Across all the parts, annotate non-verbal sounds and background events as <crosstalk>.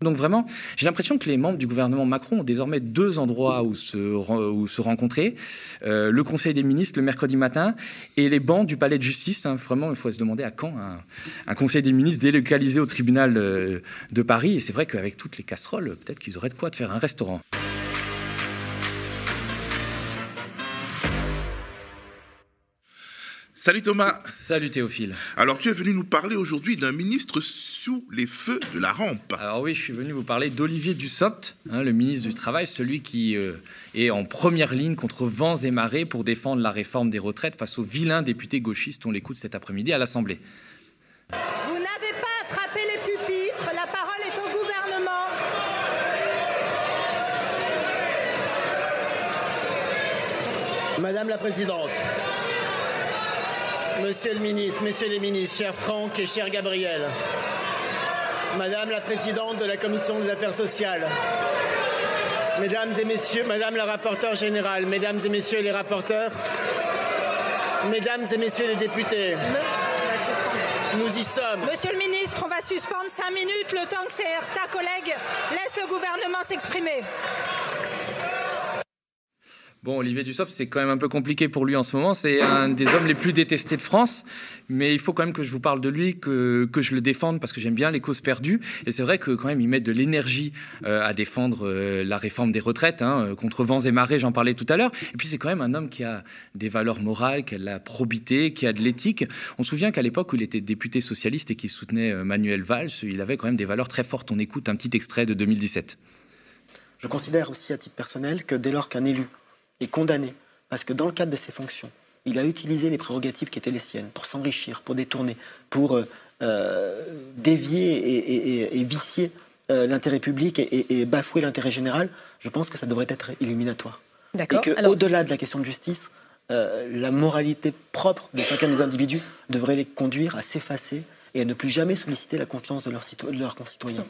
Donc vraiment, j'ai l'impression que les membres du gouvernement Macron ont désormais deux endroits où se, rencontrer. Euh, le Conseil des ministres le mercredi matin et les bancs du Palais de justice. Hein. Vraiment, il faut se demander à quand un, Conseil des ministres délocalisé au tribunal euh, de Paris. Et c'est vrai qu'avec toutes les casseroles, peut-être qu'ils auraient de quoi de faire un restaurant. Salut Thomas. Salut Théophile. Alors tu es venu nous parler aujourd'hui d'un ministre sous les feux de la rampe. Alors oui, je suis venu vous parler d'Olivier Dussopt, hein, le ministre du Travail, celui qui euh, est en première ligne contre vents et marées pour défendre la réforme des retraites face aux vilains députés gauchistes. On l'écoute cet après-midi à l'Assemblée. Vous n'avez pas à frapper les pupitres, la parole est au gouvernement. Madame la Présidente, Monsieur le ministre, Messieurs les ministres, cher Franck et cher Gabriel, Madame la Présidente de la Commission des Affaires sociales, Mesdames et Messieurs, Madame la rapporteure générale, Mesdames et Messieurs les rapporteurs, Mesdames et Messieurs les députés, nous y sommes. Monsieur le ministre, on va suspendre cinq minutes le temps que certains collègues laissent le gouvernement s'exprimer. Bon, Olivier Dussopt, c'est quand même un peu compliqué pour lui en ce moment. C'est un des hommes les plus détestés de France. Mais il faut quand même que je vous parle de lui, que, que je le défende, parce que j'aime bien les causes perdues. Et c'est vrai que quand même, il met de l'énergie euh, à défendre euh, la réforme des retraites, hein, contre vents et marées, j'en parlais tout à l'heure. Et puis c'est quand même un homme qui a des valeurs morales, qui a de la probité, qui a de l'éthique. On se souvient qu'à l'époque où il était député socialiste et qu'il soutenait euh, Manuel Valls, il avait quand même des valeurs très fortes. On écoute un petit extrait de 2017. Je considère aussi à titre personnel que dès lors qu'un élu est condamné parce que dans le cadre de ses fonctions, il a utilisé les prérogatives qui étaient les siennes pour s'enrichir, pour détourner, pour euh, euh, dévier et, vicier euh, l'intérêt public et, bafouer l'intérêt général. Je pense que ça devrait être éliminatoire. Et qu'au-delà de la question de justice, la moralité propre de chacun des individus devrait les conduire à s'effacer et à ne plus jamais solliciter la confiance de leurs concitoyens.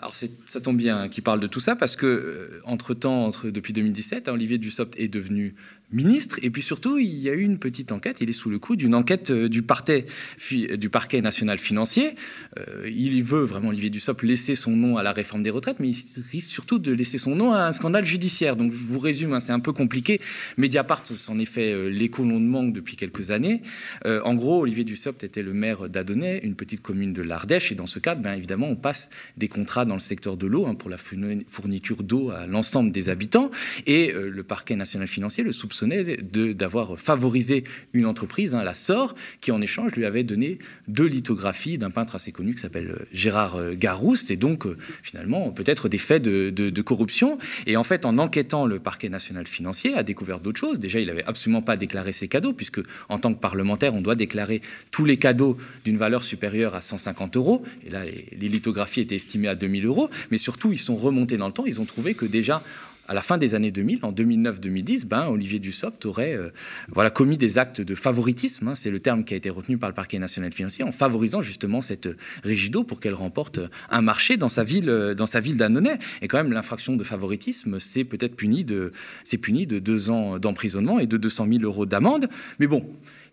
Alors ça tombe bien qu'il parle de tout ça parce que euh, entre temps, entre, depuis 2017, Olivier Dussopt est devenu ministre. Et puis surtout, il y a eu une petite enquête. Il est sous le coup d'une enquête euh, du, parquet, du parquet national financier. Euh, il veut vraiment, Olivier Dussopt, laisser son nom à la réforme des retraites, mais il risque surtout de laisser son nom à un scandale judiciaire. Donc je vous résume, hein, c'est un peu compliqué. Mediapart s'en est fait euh, l'écho manque depuis quelques années. en gros, Olivier Dussopt était le maire d'Adonay, une petite commune de l'Ardèche. Et dans ce cadre, bien évidemment, on passe des contrats dans le secteur de l'eau hein, pour la fourniture d'eau à l'ensemble des habitants. Et le parquet national financier le soupçonne d'avoir favorisé une entreprise, hein, la SOR, qui en échange lui avait donné deux lithographies d'un peintre assez connu qui s'appelle euh, Gérard euh, Garouste, et donc euh, finalement peut-être des faits de, corruption. Et en fait, en enquêtant, le parquet national financier a découvert d'autres choses. Déjà, il n'avait absolument pas déclaré ses cadeaux, puisque en tant que parlementaire, on doit déclarer tous les cadeaux d'une valeur supérieure à 150 euros. Et là, les lithographies étaient estimées à 2000 euros. Mais surtout, ils sont remontés dans le temps. Ils ont trouvé que déjà à la fin des années 2000, en 2009-2010, ben, Olivier Dussopt aurait euh, commis des actes de favoritisme, hein, c'est le terme qui a été retenu par le parquet national financier, en favorisant justement cette Régido pour qu'elle remporte un marché dans sa ville, euh, dans sa ville d'Annonay. Et quand même, l'infraction de favoritisme, c'est peut-être puni de, c'est puni de deux ans d'emprisonnement et de 200 000 euros d'amende. Mais bon,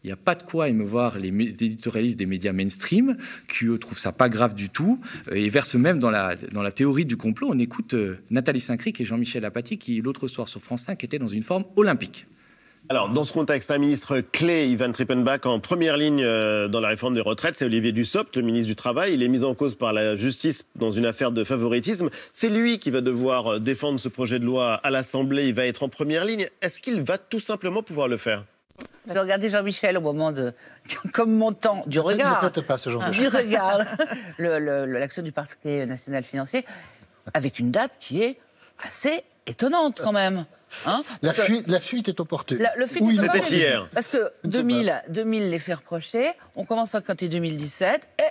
il n'y a pas de quoi émeuvoir les éditorialistes des médias mainstream, qui eux trouvent ça pas grave du tout, euh, et versent même dans la, dans la théorie du complot. On écoute euh, Nathalie Saint-Cric et Jean-Michel Apathy, qui l'autre soir sur France 5 étaient dans une forme olympique. Alors, dans ce contexte, un ministre clé, Ivan Trippenbach, en première ligne euh, dans la réforme des retraites, c'est Olivier Dussopt, le ministre du Travail. Il est mis en cause par la justice dans une affaire de favoritisme. C'est lui qui va devoir défendre ce projet de loi à l'Assemblée. Il va être en première ligne. Est-ce qu'il va tout simplement pouvoir le faire? Je regardais Jean-Michel au moment de, <laughs> comme montant du regard. Ne faites pas ce genre de <laughs> Du regard, <laughs> l'action du parquet national financier, avec une date qui est assez étonnante quand même. Hein la, fuite, la, fuite, est opportune. La, le fuite C'était hier. Parce que 2000, 2000 les fait reprocher, on commence à compter 2017, et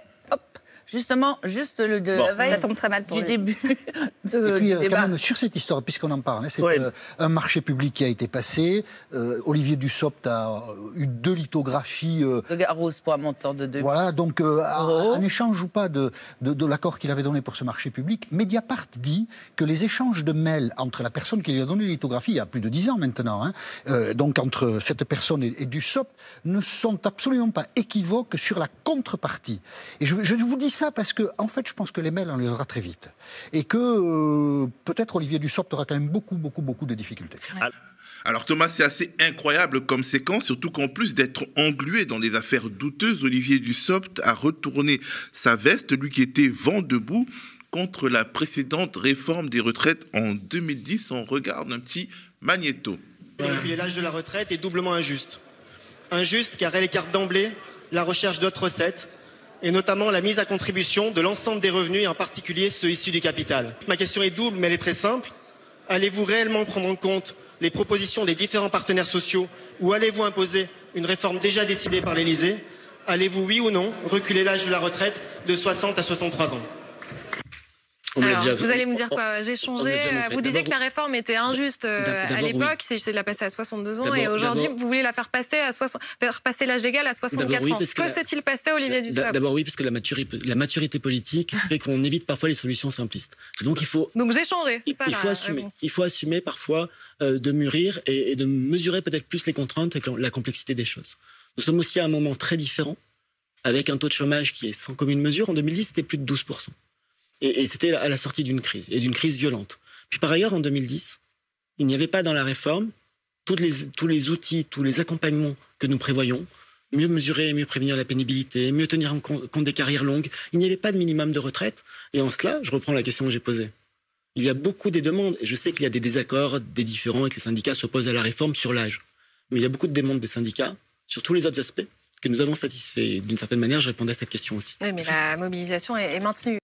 justement, juste le de la veille très mal pour du début <laughs> de, Et puis, euh, quand même, sur cette histoire, puisqu'on en parle, hein, c'est euh, un marché public qui a été passé. Euh, Olivier Dussopt a eu deux lithographies. de Garros pour un montant de 2 Voilà, donc, en échange ou pas de, de, l'accord qu'il avait donné pour ce marché public, Mediapart dit que les échanges de mails entre la personne qui lui a donné la lithographie, il y a plus de 10 ans maintenant, hein, donc entre cette personne et, et Dussopt, ne sont absolument pas équivoques sur la contrepartie. Et je, je vous dis ça parce que, en fait, je pense que les mails, on les aura très vite. Et que euh, peut-être Olivier Dussopt aura quand même beaucoup, beaucoup, beaucoup de difficultés. Alors Thomas, c'est assez incroyable comme séquence, surtout qu'en plus d'être englué dans des affaires douteuses, Olivier Dussopt a retourné sa veste, lui qui était vent debout contre la précédente réforme des retraites en 2010. On regarde un petit magnéto. L'âge de la retraite est doublement injuste. Injuste car elle écarte d'emblée la recherche d'autres recettes et notamment la mise à contribution de l'ensemble des revenus et en particulier ceux issus du capital. Ma question est double mais elle est très simple. Allez-vous réellement prendre en compte les propositions des différents partenaires sociaux ou allez-vous imposer une réforme déjà décidée par l'Élysée? Allez-vous, oui ou non, reculer l'âge de la retraite de 60 à 63 ans? Vous allez me dire quoi J'ai changé. Euh, vous disiez que la réforme était injuste euh, à l'époque, c'est de la passer à 62 ans, et aujourd'hui vous voulez la faire passer à 60, faire passer l'âge légal à 64 ans. Que s'est-il passé, Olivier Dussopt D'abord oui, parce que la maturité, la maturité politique <laughs> fait qu'on évite parfois les solutions simplistes. Donc il faut. Donc j'ai changé. Il, ça, il faut assumer. Il faut assumer parfois euh, de mûrir et, et de mesurer peut-être plus les contraintes et la complexité des choses. Nous sommes aussi à un moment très différent, avec un taux de chômage qui est sans commune mesure. En 2010, c'était plus de 12 et, c'était à la sortie d'une crise, et d'une crise violente. Puis par ailleurs, en 2010, il n'y avait pas dans la réforme tous les, outils, tous les accompagnements que nous prévoyons, mieux mesurer, mieux prévenir la pénibilité, mieux tenir en compte des carrières longues. Il n'y avait pas de minimum de retraite. Et en cela, je reprends la question que j'ai posée. Il y a beaucoup des demandes, et je sais qu'il y a des désaccords, des différends, et que les syndicats s'opposent à la réforme sur l'âge. Mais il y a beaucoup de demandes des syndicats sur tous les autres aspects que nous avons satisfaits. D'une certaine manière, je répondais à cette question aussi. Oui, mais la mobilisation est maintenue.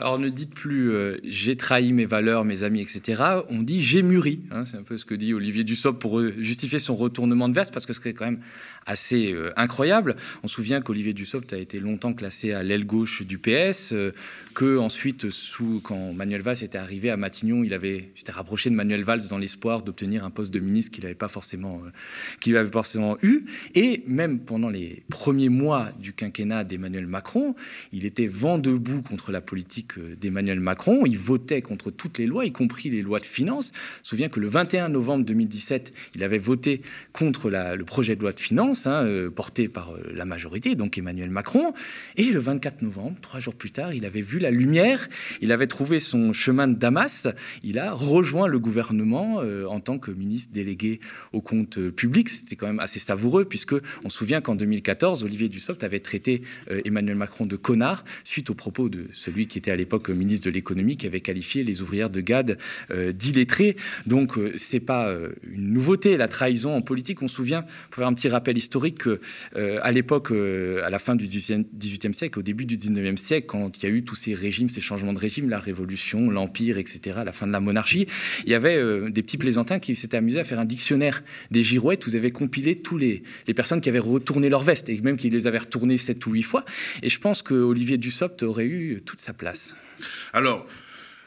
Alors ne dites plus euh, j'ai trahi mes valeurs, mes amis, etc. On dit j'ai mûri. Hein. c'est un peu ce que dit Olivier Dussopt pour euh, justifier son retournement de veste, parce que c'est quand même assez euh, incroyable. On se souvient qu'Olivier Dussopt a été longtemps classé à l'aile gauche du PS, que ensuite, quand Manuel Valls était arrivé à Matignon, il avait s'était rapproché de Manuel Valls dans l'espoir d'obtenir un poste de ministre qu'il n'avait pas forcément eu. Et même pendant les premiers mois du quinquennat d'Emmanuel Macron, il était vent debout contre la politique d'Emmanuel Macron. Il votait contre toutes les lois, y compris les lois de finances. Je souviens que le 21 novembre 2017, il avait voté contre le projet de loi de finances hein, euh, porté par euh, la majorité, donc Emmanuel Macron. Et le 24 novembre, trois jours plus tard, il avait vu la lumière, il avait trouvé son chemin de Damas, il a rejoint le gouvernement euh, en tant que ministre délégué au compte public. C'était quand même assez savoureux, puisque on se souvient qu'en 2014, Olivier Dussopt avait traité Emmanuel Macron de connard suite aux propos de celui qui était à l'époque ministre de l'économie, qui avait qualifié les ouvrières de GAD euh, d'illettrés. Donc, euh, c'est pas euh, une nouveauté, la trahison en politique. On se souvient, pour faire un petit rappel historique, qu'à l'époque, à la fin du XVIIIe siècle, au début du XIXe siècle, quand il y a eu tous ces régimes, ces changements de régime, la Révolution, l'Empire, etc., la fin de la monarchie, il y avait des petits plaisantins qui s'étaient amusés à faire un dictionnaire des girouettes vous avez compilé tous les, les personnes qui avaient retourné leur veste et même qui les avaient retournées sept ou huit fois. Et je pense que Olivier Dussopt aurait eu toute sa place. Alors,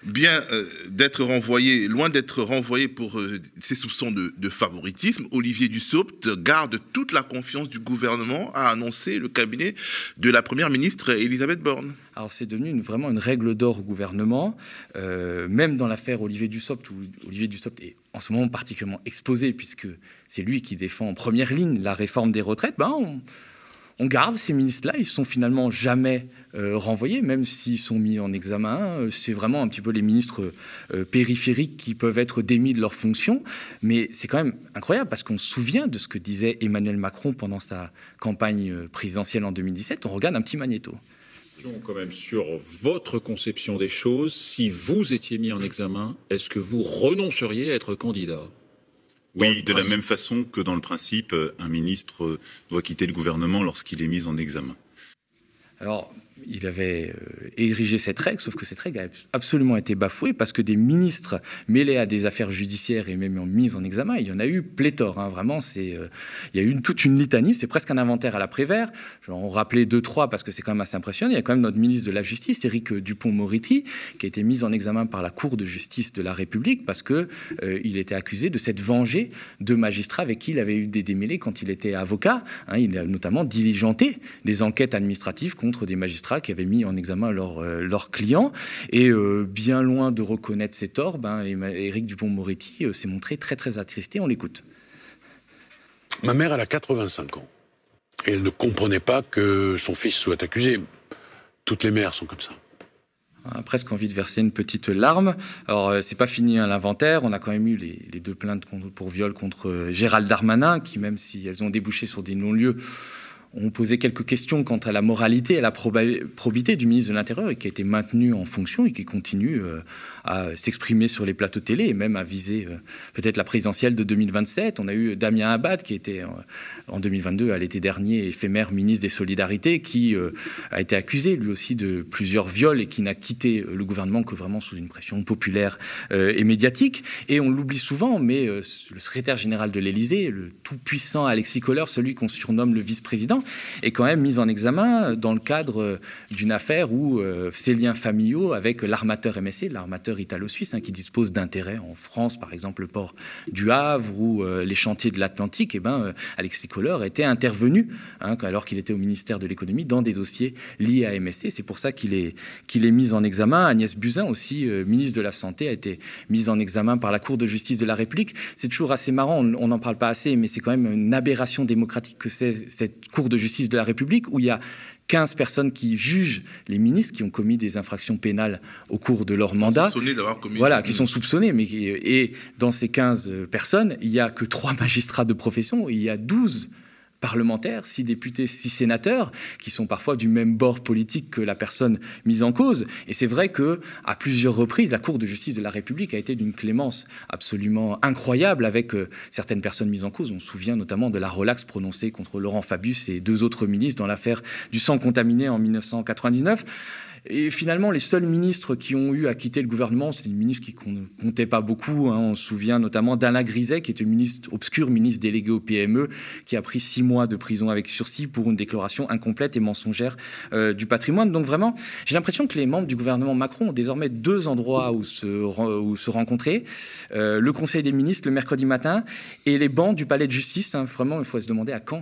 bien euh, d'être renvoyé, loin d'être renvoyé pour euh, ses soupçons de, favoritisme, Olivier Dussopt garde toute la confiance du gouvernement, a annoncé le cabinet de la première ministre Elisabeth Borne. Alors c'est devenu vraiment une règle d'or au gouvernement, euh, même dans l'affaire Olivier Dussopt, où Olivier Dussopt est en ce moment particulièrement exposé, puisque c'est lui qui défend en première ligne la réforme des retraites, ben on garde ces ministres-là, ils sont finalement jamais euh, renvoyés, même s'ils sont mis en examen. Euh, c'est vraiment un petit peu les ministres euh, périphériques qui peuvent être démis de leurs fonctions. Mais c'est quand même incroyable parce qu'on se souvient de ce que disait Emmanuel Macron pendant sa campagne présidentielle en 2017. On regarde un petit magnéto quand même sur votre conception des choses. Si vous étiez mis en examen, est-ce que vous renonceriez à être candidat? Oui, de la même façon que dans le principe, un ministre doit quitter le gouvernement lorsqu'il est mis en examen. Alors, il avait euh, érigé cette règle, sauf que cette règle a absolument été bafouée parce que des ministres mêlés à des affaires judiciaires et même mis en examen, il y en a eu pléthore. Hein, vraiment, c'est, euh, il y a eu toute une litanie. C'est presque un inventaire à la Prévert. On rappelait deux, trois parce que c'est quand même assez impressionnant. Il y a quand même notre ministre de la Justice, Éric Dupont-Moretti, qui a été mis en examen par la Cour de justice de la République parce que euh, il était accusé de s'être vengé de magistrats avec qui il avait eu des démêlés quand il était avocat. Hein. il a notamment diligenté des enquêtes administratives contre des magistrats qui avaient mis en examen leurs euh, clients. Et euh, bien loin de reconnaître ses torts, ben, Éric Dupont-Moretti euh, s'est montré très très attristé. On l'écoute. Ma mère, elle a 85 ans. Et elle ne comprenait pas que son fils soit accusé. Toutes les mères sont comme ça. On a presque envie de verser une petite larme. Alors, c'est pas fini à l'inventaire. On a quand même eu les, deux plaintes pour viol contre Gérald Darmanin, qui, même si elles ont débouché sur des non-lieux, ont posé quelques questions quant à la moralité et la probité du ministre de l'Intérieur qui a été maintenu en fonction et qui continue euh, à s'exprimer sur les plateaux télé et même à viser euh, peut-être la présidentielle de 2027. On a eu Damien Abad qui était euh, en 2022, à l'été dernier, éphémère ministre des Solidarités, qui a été accusé lui aussi de plusieurs viols et qui n'a quitté le gouvernement que vraiment sous une pression populaire et médiatique. Et on l'oublie souvent, mais le secrétaire général de l'Élysée, le tout-puissant Alexis Kohler, celui qu'on surnomme le vice-président, est quand même mise en examen dans le cadre euh, d'une affaire où euh, ses liens familiaux avec l'armateur MSC, l'armateur italo-suisse, hein, qui dispose d'intérêts en France, par exemple le port du Havre ou euh, les chantiers de l'Atlantique, et eh ben, Alexis Kohler était intervenu, hein, alors qu'il était au ministère de l'économie, dans des dossiers liés à MSC. C'est pour ça qu'il est, qu'il est mis en examen. Agnès Buzyn, aussi ministre de la Santé, a été mise en examen par la Cour de justice de la République. C'est toujours assez marrant, on n'en parle pas assez, mais c'est quand même une aberration démocratique que cette Cour de justice de la République où il y a 15 personnes qui jugent les ministres qui ont commis des infractions pénales au cours de leur mandat. Voilà, qui sont soupçonnés. Mais, et dans ces 15 personnes, il n'y a que trois magistrats de profession, il y a 12 parlementaires, six députés, six sénateurs, qui sont parfois du même bord politique que la personne mise en cause. Et c'est vrai que à plusieurs reprises, la Cour de justice de la République a été d'une clémence absolument incroyable avec euh, certaines personnes mises en cause. On se souvient notamment de la relaxe prononcée contre Laurent Fabius et deux autres ministres dans l'affaire du sang contaminé en 1999. Et finalement, les seuls ministres qui ont eu à quitter le gouvernement, c'est des ministres qui ne comptaient pas beaucoup. Hein. On se souvient notamment d'Alain Griset, qui était ministre, obscur ministre délégué au PME, qui a pris six mois de prison avec sursis pour une déclaration incomplète et mensongère euh, du patrimoine. Donc vraiment, j'ai l'impression que les membres du gouvernement Macron ont désormais deux endroits où se, rencontrer. Euh, le Conseil des ministres le mercredi matin et les bancs du Palais de justice. Hein. Vraiment, il faut se demander à quand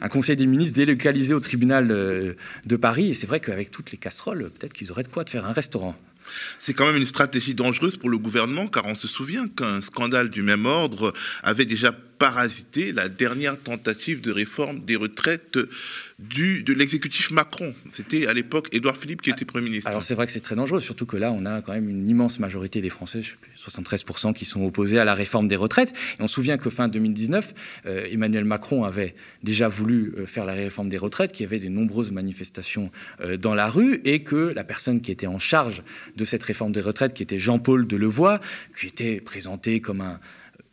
un, Conseil des ministres délocalisé au tribunal euh, de Paris. Et c'est vrai qu'avec toutes les casseroles, peut-être qu'ils auraient de quoi de faire un restaurant. C'est quand même une stratégie dangereuse pour le gouvernement, car on se souvient qu'un scandale du même ordre avait déjà parasité la dernière tentative de réforme des retraites du, de l'exécutif Macron. C'était à l'époque Édouard Philippe qui était Premier ministre. Alors c'est vrai que c'est très dangereux, surtout que là, on a quand même une immense majorité des Français, 73% qui sont opposés à la réforme des retraites. Et on se souvient que fin 2019, euh, Emmanuel Macron avait déjà voulu euh, faire la réforme des retraites, qu'il y avait des nombreuses manifestations euh, dans la rue, et que la personne qui était en charge de cette réforme des retraites, qui était Jean-Paul Delevoye, qui était présenté comme un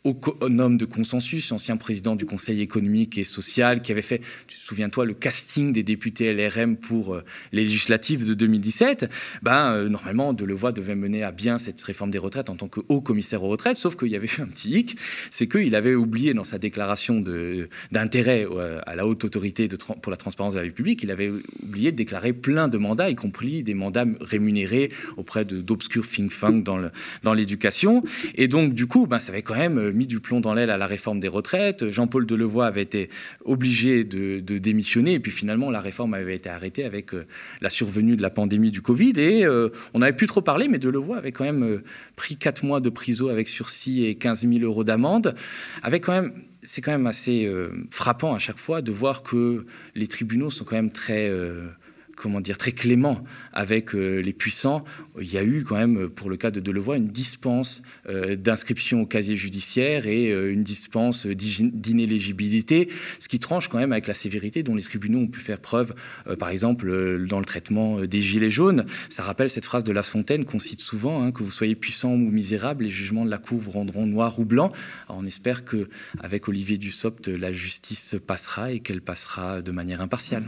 homme de consensus, ancien président du Conseil économique et social, qui avait fait, souviens-toi, le casting des députés LRM pour euh, les législatives de 2017, ben, euh, normalement, Delevoye devait mener à bien cette réforme des retraites en tant que haut commissaire aux retraites, sauf qu'il y avait un petit hic, c'est qu'il avait oublié dans sa déclaration d'intérêt euh, à la haute autorité pour la transparence de la vie publique, il avait oublié de déclarer plein de mandats, y compris des mandats rémunérés auprès d'obscurs think-tanks dans l'éducation. Et donc, du coup, ben, ça avait quand même mis du plomb dans l'aile à la réforme des retraites. Jean-Paul Delevoye avait été obligé de, démissionner. Et puis finalement la réforme avait été arrêtée avec euh, la survenue de la pandémie du Covid. Et euh, on n'avait plus trop parlé, mais Delevoye avait quand même euh, pris 4 mois de prison avec sursis et 15 000 euros d'amende, avec quand même c'est quand même assez frappant à chaque fois de voir que les tribunaux sont quand même très comment dire, très clément avec euh, les puissants. Il y a eu quand même, pour le cas de Delevoye, une dispense euh, d'inscription au casier judiciaire et euh, une dispense d'inéligibilité, ce qui tranche quand même avec la sévérité dont les tribunaux ont pu faire preuve, par exemple, dans le traitement des Gilets jaunes. Ça rappelle cette phrase de La Fontaine qu'on cite souvent, hein, que vous soyez puissant ou misérable, les jugements de la Cour vous rendront noir ou blanc. on espère qu'avec Olivier Dussopt, la justice passera et qu'elle passera de manière impartiale.